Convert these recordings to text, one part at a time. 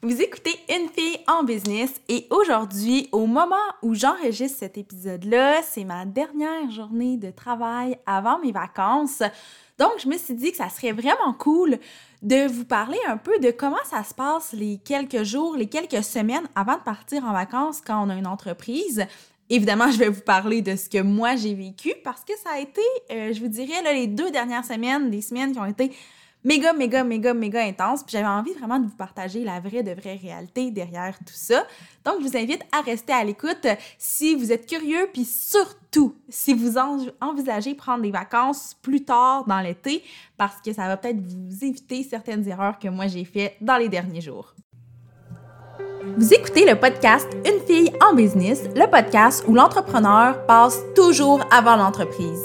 Vous écoutez Une fille en business et aujourd'hui, au moment où j'enregistre cet épisode-là, c'est ma dernière journée de travail avant mes vacances. Donc, je me suis dit que ça serait vraiment cool de vous parler un peu de comment ça se passe les quelques jours, les quelques semaines avant de partir en vacances quand on a une entreprise. Évidemment, je vais vous parler de ce que moi j'ai vécu parce que ça a été, euh, je vous dirais, les deux dernières semaines, des semaines qui ont été méga, méga, méga, méga intense. Puis j'avais envie vraiment de vous partager la vraie de vraie réalité derrière tout ça. Donc, je vous invite à rester à l'écoute si vous êtes curieux, puis surtout si vous envisagez prendre des vacances plus tard dans l'été, parce que ça va peut-être vous éviter certaines erreurs que moi j'ai faites dans les derniers jours. Vous écoutez le podcast Une fille en business, le podcast où l'entrepreneur passe toujours avant l'entreprise.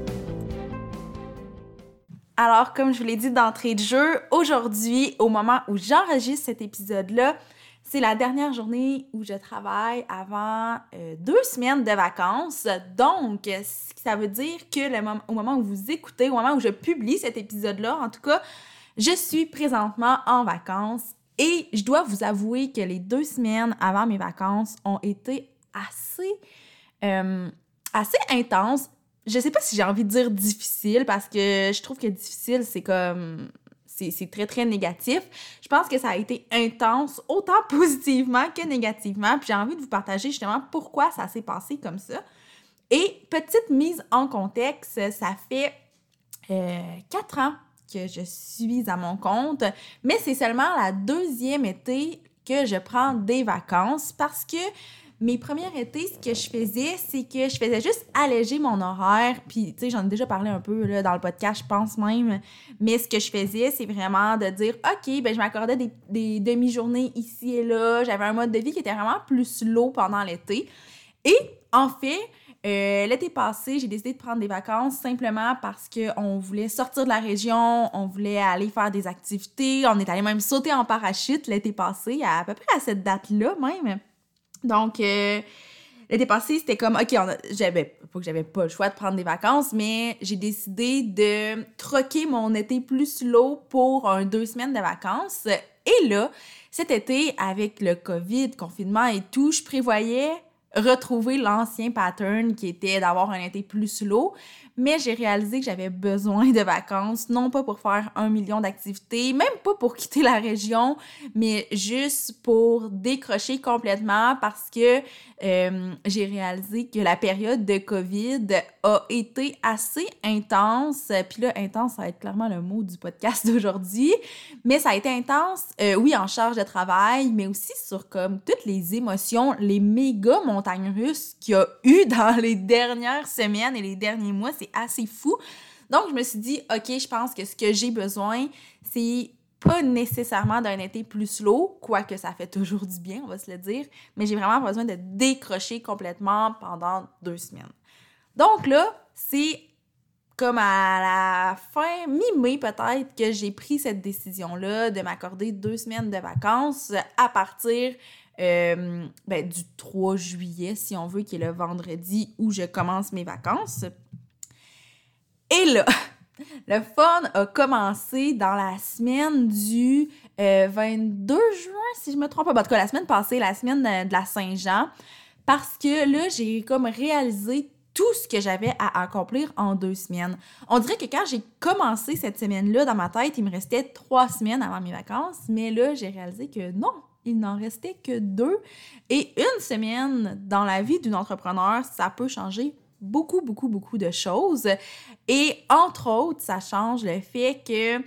Alors, comme je vous l'ai dit d'entrée de jeu, aujourd'hui, au moment où j'enregistre cet épisode-là, c'est la dernière journée où je travaille avant euh, deux semaines de vacances. Donc, ça veut dire que au moment où vous écoutez, au moment où je publie cet épisode-là, en tout cas, je suis présentement en vacances et je dois vous avouer que les deux semaines avant mes vacances ont été assez, euh, assez intenses je sais pas si j'ai envie de dire difficile parce que je trouve que difficile, c'est comme. C'est très, très négatif. Je pense que ça a été intense, autant positivement que négativement. Puis j'ai envie de vous partager justement pourquoi ça s'est passé comme ça. Et petite mise en contexte, ça fait euh, quatre ans que je suis à mon compte, mais c'est seulement la deuxième été que je prends des vacances parce que mes premières étés, ce que je faisais, c'est que je faisais juste alléger mon horaire. Puis, tu sais, j'en ai déjà parlé un peu là, dans le podcast, je pense même. Mais ce que je faisais, c'est vraiment de dire, OK, ben je m'accordais des, demi-journées ici et là. J'avais un mode de vie qui était vraiment plus slow pendant l'été. Et en fait, euh, l'été passé, j'ai décidé de prendre des vacances simplement parce qu'on voulait sortir de la région, on voulait aller faire des activités, on est allé même sauter en parachute l'été passé, à peu près à cette date-là même. Donc, euh, l'été passé, c'était comme, OK, j'avais, pas que j'avais pas le choix de prendre des vacances, mais j'ai décidé de troquer mon été plus slow pour un deux semaines de vacances. Et là, cet été, avec le COVID, confinement et tout, je prévoyais retrouver l'ancien pattern qui était d'avoir un été plus slow, mais j'ai réalisé que j'avais besoin de vacances, non pas pour faire un million d'activités, même pas pour quitter la région, mais juste pour décrocher complètement parce que euh, j'ai réalisé que la période de COVID a été assez intense. Puis là, intense, ça va être clairement le mot du podcast d'aujourd'hui, mais ça a été intense, euh, oui, en charge de travail, mais aussi sur comme toutes les émotions, les méga montagnes russes qu'il y a eu dans les dernières semaines et les derniers mois c'est assez fou. Donc, je me suis dit, OK, je pense que ce que j'ai besoin, c'est pas nécessairement d'un été plus slow, quoique ça fait toujours du bien, on va se le dire, mais j'ai vraiment besoin de décrocher complètement pendant deux semaines. Donc là, c'est comme à la fin, mi-mai peut-être, que j'ai pris cette décision-là de m'accorder deux semaines de vacances à partir euh, ben, du 3 juillet, si on veut, qui est le vendredi où je commence mes vacances. Et là, le fun a commencé dans la semaine du 22 euh, juin, si je me trompe pas. En tout cas, la semaine passée, la semaine de, la Saint-Jean. Parce que là, j'ai comme réalisé tout ce que j'avais à accomplir en deux semaines. On dirait que quand j'ai commencé cette semaine-là dans ma tête, il me restait trois semaines avant mes vacances, mais là, j'ai réalisé que non, il n'en restait que deux. Et une semaine dans la vie d'une entrepreneur, ça peut changer beaucoup, beaucoup, beaucoup de choses. Et entre autres, ça change le fait que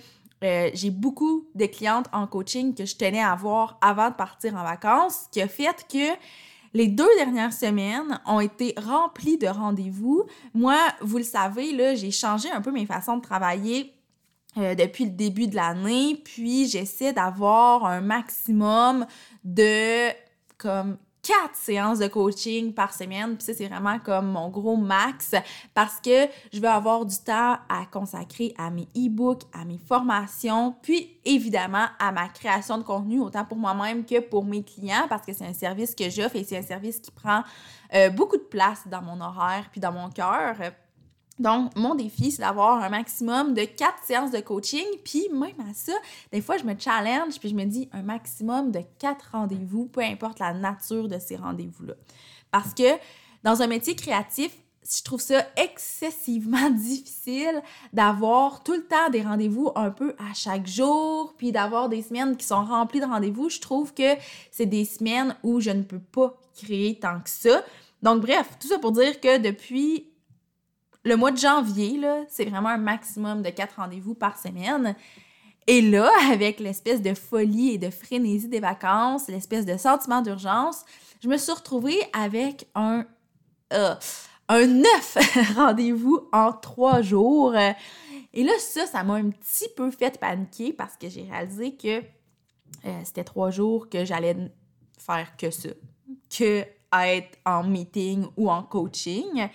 euh, j'ai beaucoup de clientes en coaching que je tenais à voir avant de partir en vacances, qui a fait que les deux dernières semaines ont été remplies de rendez-vous. Moi, vous le savez, là, j'ai changé un peu mes façons de travailler euh, depuis le début de l'année, puis j'essaie d'avoir un maximum de comme quatre séances de coaching par semaine. Puis ça, c'est vraiment comme mon gros max parce que je vais avoir du temps à consacrer à mes e-books, à mes formations, puis évidemment à ma création de contenu, autant pour moi-même que pour mes clients parce que c'est un service que j'offre et c'est un service qui prend euh, beaucoup de place dans mon horaire puis dans mon cœur. Donc, mon défi, c'est d'avoir un maximum de quatre séances de coaching. Puis, même à ça, des fois, je me challenge, puis je me dis un maximum de quatre rendez-vous, peu importe la nature de ces rendez-vous-là. Parce que dans un métier créatif, je trouve ça excessivement difficile d'avoir tout le temps des rendez-vous un peu à chaque jour, puis d'avoir des semaines qui sont remplies de rendez-vous. Je trouve que c'est des semaines où je ne peux pas créer tant que ça. Donc, bref, tout ça pour dire que depuis le mois de janvier, c'est vraiment un maximum de quatre rendez-vous par semaine. Et là, avec l'espèce de folie et de frénésie des vacances, l'espèce de sentiment d'urgence, je me suis retrouvée avec un, euh, un neuf rendez-vous en trois jours. Et là, ça, ça m'a un petit peu fait paniquer parce que j'ai réalisé que euh, c'était trois jours que j'allais faire que ça, que être en meeting ou en coaching.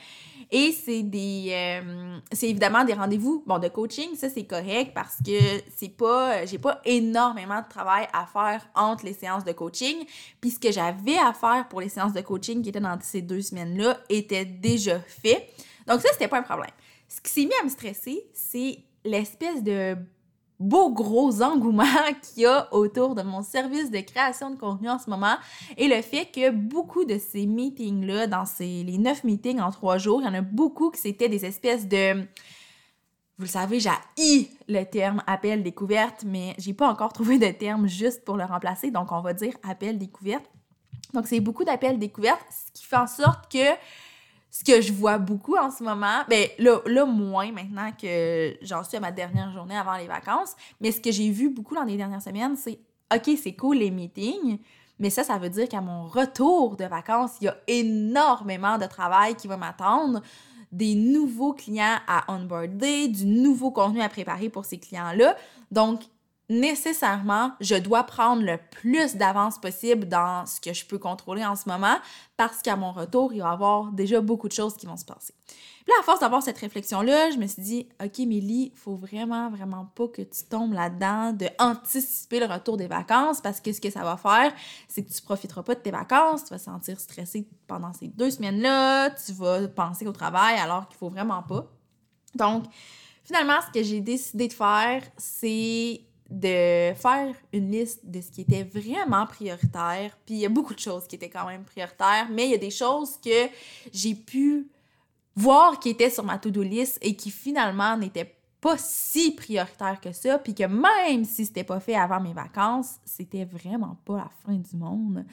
Et c'est des. Euh, c'est évidemment des rendez-vous bon, de coaching, ça c'est correct parce que c'est pas. J'ai pas énormément de travail à faire entre les séances de coaching. Puis ce que j'avais à faire pour les séances de coaching qui étaient dans ces deux semaines-là était déjà fait. Donc ça, c'était pas un problème. Ce qui s'est mis à me stresser, c'est l'espèce de beau gros engouement qu'il y a autour de mon service de création de contenu en ce moment et le fait que beaucoup de ces meetings-là, dans ces, les neuf meetings en trois jours, il y en a beaucoup qui c'était des espèces de... Vous le savez, j'ai le terme appel découverte, mais j'ai pas encore trouvé de terme juste pour le remplacer, donc on va dire appel découverte. Donc c'est beaucoup d'appels découvertes, ce qui fait en sorte que ce que je vois beaucoup en ce moment, ben là, là moins maintenant que j'en suis à ma dernière journée avant les vacances, mais ce que j'ai vu beaucoup dans les dernières semaines, c'est OK, c'est cool les meetings, mais ça, ça veut dire qu'à mon retour de vacances, il y a énormément de travail qui va m'attendre, des nouveaux clients à onboarder, du nouveau contenu à préparer pour ces clients-là. Donc, nécessairement, je dois prendre le plus d'avance possible dans ce que je peux contrôler en ce moment parce qu'à mon retour, il va y avoir déjà beaucoup de choses qui vont se passer. Puis là, à force d'avoir cette réflexion-là, je me suis dit, OK, Mélie, faut vraiment, vraiment pas que tu tombes là-dedans de anticiper le retour des vacances parce que ce que ça va faire, c'est que tu profiteras pas de tes vacances, tu vas te sentir stressé pendant ces deux semaines-là, tu vas penser au travail alors qu'il faut vraiment pas. Donc, finalement, ce que j'ai décidé de faire, c'est de faire une liste de ce qui était vraiment prioritaire. Puis il y a beaucoup de choses qui étaient quand même prioritaires, mais il y a des choses que j'ai pu voir qui étaient sur ma to-do list et qui finalement n'étaient pas si prioritaires que ça, puis que même si c'était pas fait avant mes vacances, c'était vraiment pas la fin du monde.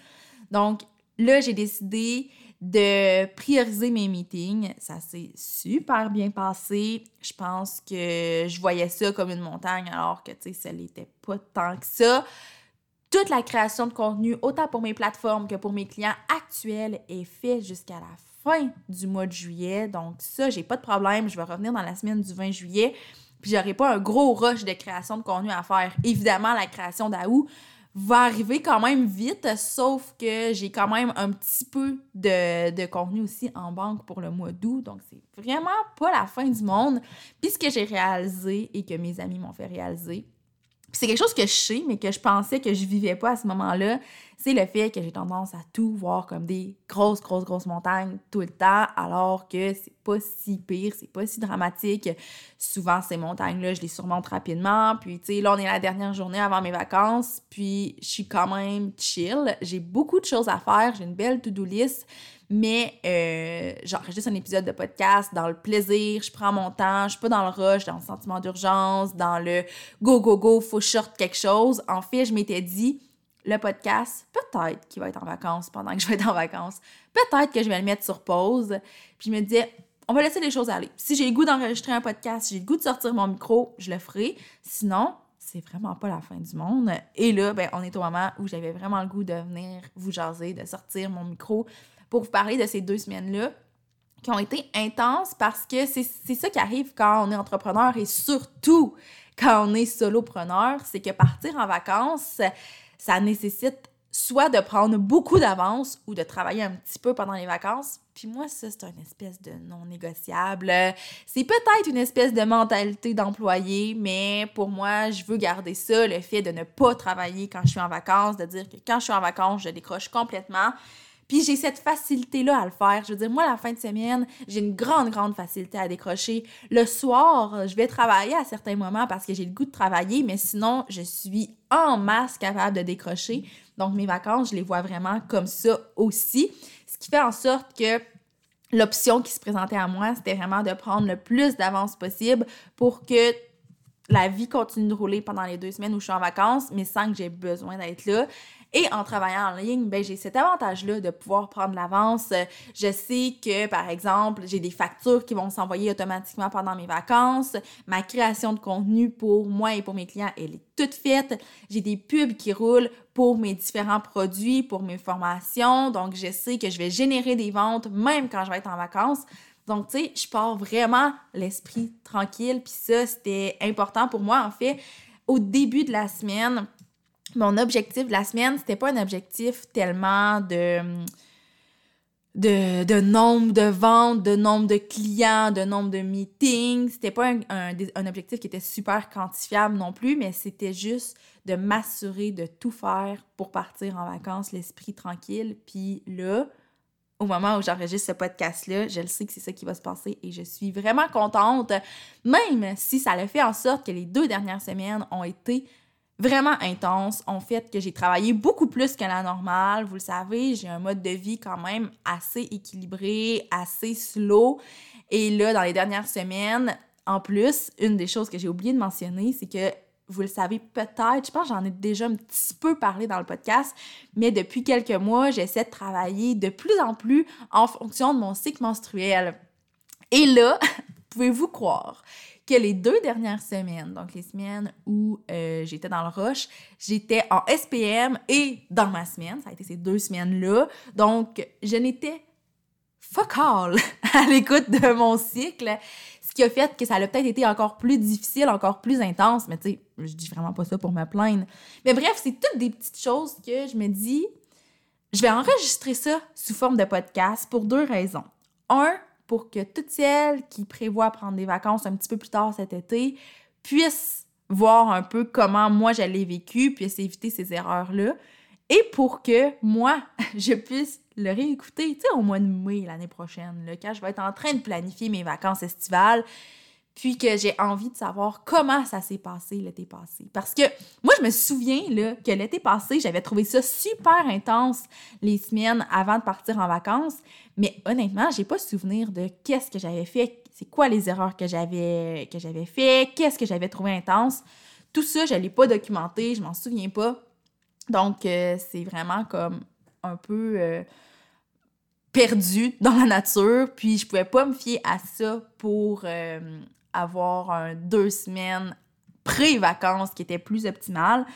Donc là, j'ai décidé de prioriser mes meetings. Ça s'est super bien passé. Je pense que je voyais ça comme une montagne alors que, tu sais, ça n'était pas tant que ça. Toute la création de contenu, autant pour mes plateformes que pour mes clients actuels, est faite jusqu'à la fin du mois de juillet. Donc ça, j'ai pas de problème. Je vais revenir dans la semaine du 20 juillet. Puis j'aurai pas un gros rush de création de contenu à faire. Évidemment, la création d'Aou, va arriver quand même vite, sauf que j'ai quand même un petit peu de, de, contenu aussi en banque pour le mois d'août, donc c'est vraiment pas la fin du monde. Puis ce que j'ai réalisé et que mes amis m'ont fait réaliser, c'est quelque chose que je sais, mais que je pensais que je vivais pas à ce moment-là, c'est le fait que j'ai tendance à tout voir comme des grosses, grosses, grosses montagnes tout le temps, alors que c'est pas si pire, c'est pas si dramatique. Souvent, ces montagnes-là, je les surmonte rapidement. Puis, tu sais, là, on est la dernière journée avant mes vacances, puis je suis quand même chill. J'ai beaucoup de choses à faire, j'ai une belle to-do list. Mais euh, j'enregistre un épisode de podcast dans le plaisir, je prends mon temps, je suis pas dans le rush, dans le sentiment d'urgence, dans le go, go, go, faut short quelque chose. En fait, je m'étais dit, le podcast, peut-être qu'il va être en vacances pendant que je vais être en vacances. Peut-être que je vais le mettre sur pause. Puis je me disais, on va laisser les choses aller. Si j'ai le goût d'enregistrer un podcast, si j'ai le goût de sortir mon micro, je le ferai. Sinon, c'est vraiment pas la fin du monde. Et là, ben, on est au moment où j'avais vraiment le goût de venir vous jaser, de sortir mon micro pour vous parler de ces deux semaines-là qui ont été intenses parce que c'est ça qui arrive quand on est entrepreneur et surtout quand on est solopreneur, c'est que partir en vacances, ça nécessite soit de prendre beaucoup d'avance ou de travailler un petit peu pendant les vacances. Puis moi, ça, c'est une espèce de non négociable. C'est peut-être une espèce de mentalité d'employé, mais pour moi, je veux garder ça, le fait de ne pas travailler quand je suis en vacances, de dire que quand je suis en vacances, je décroche complètement. Puis j'ai cette facilité-là à le faire. Je veux dire, moi, la fin de semaine, j'ai une grande, grande facilité à décrocher. Le soir, je vais travailler à certains moments parce que j'ai le goût de travailler, mais sinon, je suis en masse capable de décrocher. Donc, mes vacances, je les vois vraiment comme ça aussi. Ce qui fait en sorte que l'option qui se présentait à moi, c'était vraiment de prendre le plus d'avance possible pour que la vie continue de rouler pendant les deux semaines où je suis en vacances, mais sans que j'ai besoin d'être là. Et en travaillant en ligne, ben, j'ai cet avantage-là de pouvoir prendre l'avance. Je sais que, par exemple, j'ai des factures qui vont s'envoyer automatiquement pendant mes vacances. Ma création de contenu pour moi et pour mes clients, elle est toute faite. J'ai des pubs qui roulent pour mes différents produits, pour mes formations. Donc, je sais que je vais générer des ventes même quand je vais être en vacances. Donc, tu sais, je pars vraiment l'esprit tranquille. Puis ça, c'était important pour moi, en fait. Au début de la semaine, mon objectif de la semaine, c'était pas un objectif tellement de, de, nombre de ventes, de nombre de clients, de nombre de meetings. C'était pas un, un, objectif qui était super quantifiable non plus, mais c'était juste de m'assurer de tout faire pour partir en vacances, l'esprit tranquille. Puis là, au moment où j'enregistre ce podcast-là, je le sais que c'est ça qui va se passer et je suis vraiment contente, même si ça le fait en sorte que les deux dernières semaines ont été vraiment intense, en fait que j'ai travaillé beaucoup plus que la normale. Vous le savez, j'ai un mode de vie quand même assez équilibré, assez slow. Et là, dans les dernières semaines, en plus, une des choses que j'ai oublié de mentionner, c'est que vous le savez peut-être, je pense que j'en ai déjà un petit peu parlé dans le podcast, mais depuis quelques mois, j'essaie de travailler de plus en plus en fonction de mon cycle menstruel. Et là, pouvez-vous croire que les deux dernières semaines, donc les semaines où euh, j'étais dans le rush, j'étais en SPM et dans ma semaine. Ça a été ces deux semaines-là. Donc, je n'étais fuck all à l'écoute de mon cycle. Ce qui a fait que ça a peut-être été encore plus difficile, encore plus intense. Mais tu sais, je dis vraiment pas ça pour me plaindre. Mais bref, c'est toutes des petites choses que je me dis, je vais enregistrer ça sous forme de podcast pour deux raisons. Un, pour que toutes celles qui prévoient prendre des vacances un petit peu plus tard cet été puissent voir un peu comment moi j'allais vécu, puissent éviter ces erreurs-là. Et pour que moi, je puisse le réécouter, tu sais, au mois de mai l'année prochaine, là, quand je vais être en train de planifier mes vacances estivales, puis que j'ai envie de savoir comment ça s'est passé l'été passé. Parce que moi, je me souviens là, que l'été passé, j'avais trouvé ça super intense les semaines avant de partir en vacances, mais honnêtement, j'ai pas souvenir de qu'est-ce que j'avais fait, c'est quoi les erreurs que j'avais fait, qu'est-ce que j'avais trouvé intense. Tout ça, je l'ai pas documenté, je m'en souviens pas. Donc, euh, c'est vraiment comme un peu euh, perdu dans la nature, puis je pouvais pas me fier à ça pour euh, avoir un deux semaines pré-vacances qui était plus optimal.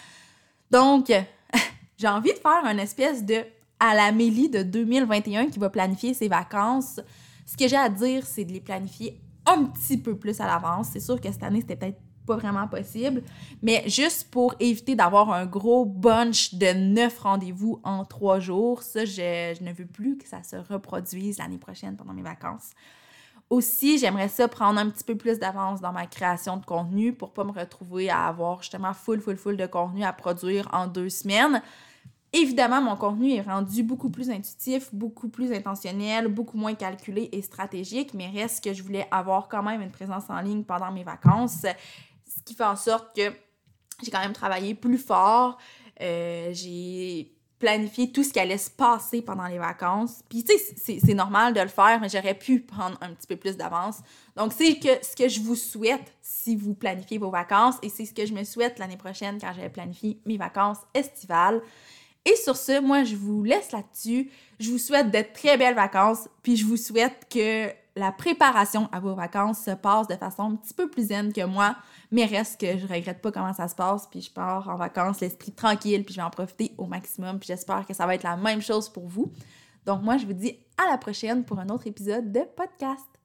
Donc, j'ai envie de faire une espèce de à la Mélie de 2021 qui va planifier ses vacances. Ce que j'ai à dire, c'est de les planifier un petit peu plus à l'avance. C'est sûr que cette année, c'était peut-être pas vraiment possible, mais juste pour éviter d'avoir un gros bunch de neuf rendez-vous en trois jours, ça, je ne veux plus que ça se reproduise l'année prochaine pendant mes vacances. Aussi, j'aimerais ça prendre un petit peu plus d'avance dans ma création de contenu pour pas me retrouver à avoir justement full, full, full de contenu à produire en deux semaines. Évidemment, mon contenu est rendu beaucoup plus intuitif, beaucoup plus intentionnel, beaucoup moins calculé et stratégique, mais reste que je voulais avoir quand même une présence en ligne pendant mes vacances, ce qui fait en sorte que j'ai quand même travaillé plus fort. Euh, j'ai planifier tout ce qui allait se passer pendant les vacances. Puis, tu sais, c'est normal de le faire, mais j'aurais pu prendre un petit peu plus d'avance. Donc, c'est ce que je vous souhaite si vous planifiez vos vacances et c'est ce que je me souhaite l'année prochaine quand j'avais planifié mes vacances estivales. Et sur ce, moi, je vous laisse là-dessus. Je vous souhaite de très belles vacances, puis je vous souhaite que la préparation à vos vacances se passe de façon un petit peu plus zen que moi, mais reste que je regrette pas comment ça se passe, puis je pars en vacances l'esprit tranquille, puis je vais en profiter au maximum, puis j'espère que ça va être la même chose pour vous. Donc moi, je vous dis à la prochaine pour un autre épisode de podcast.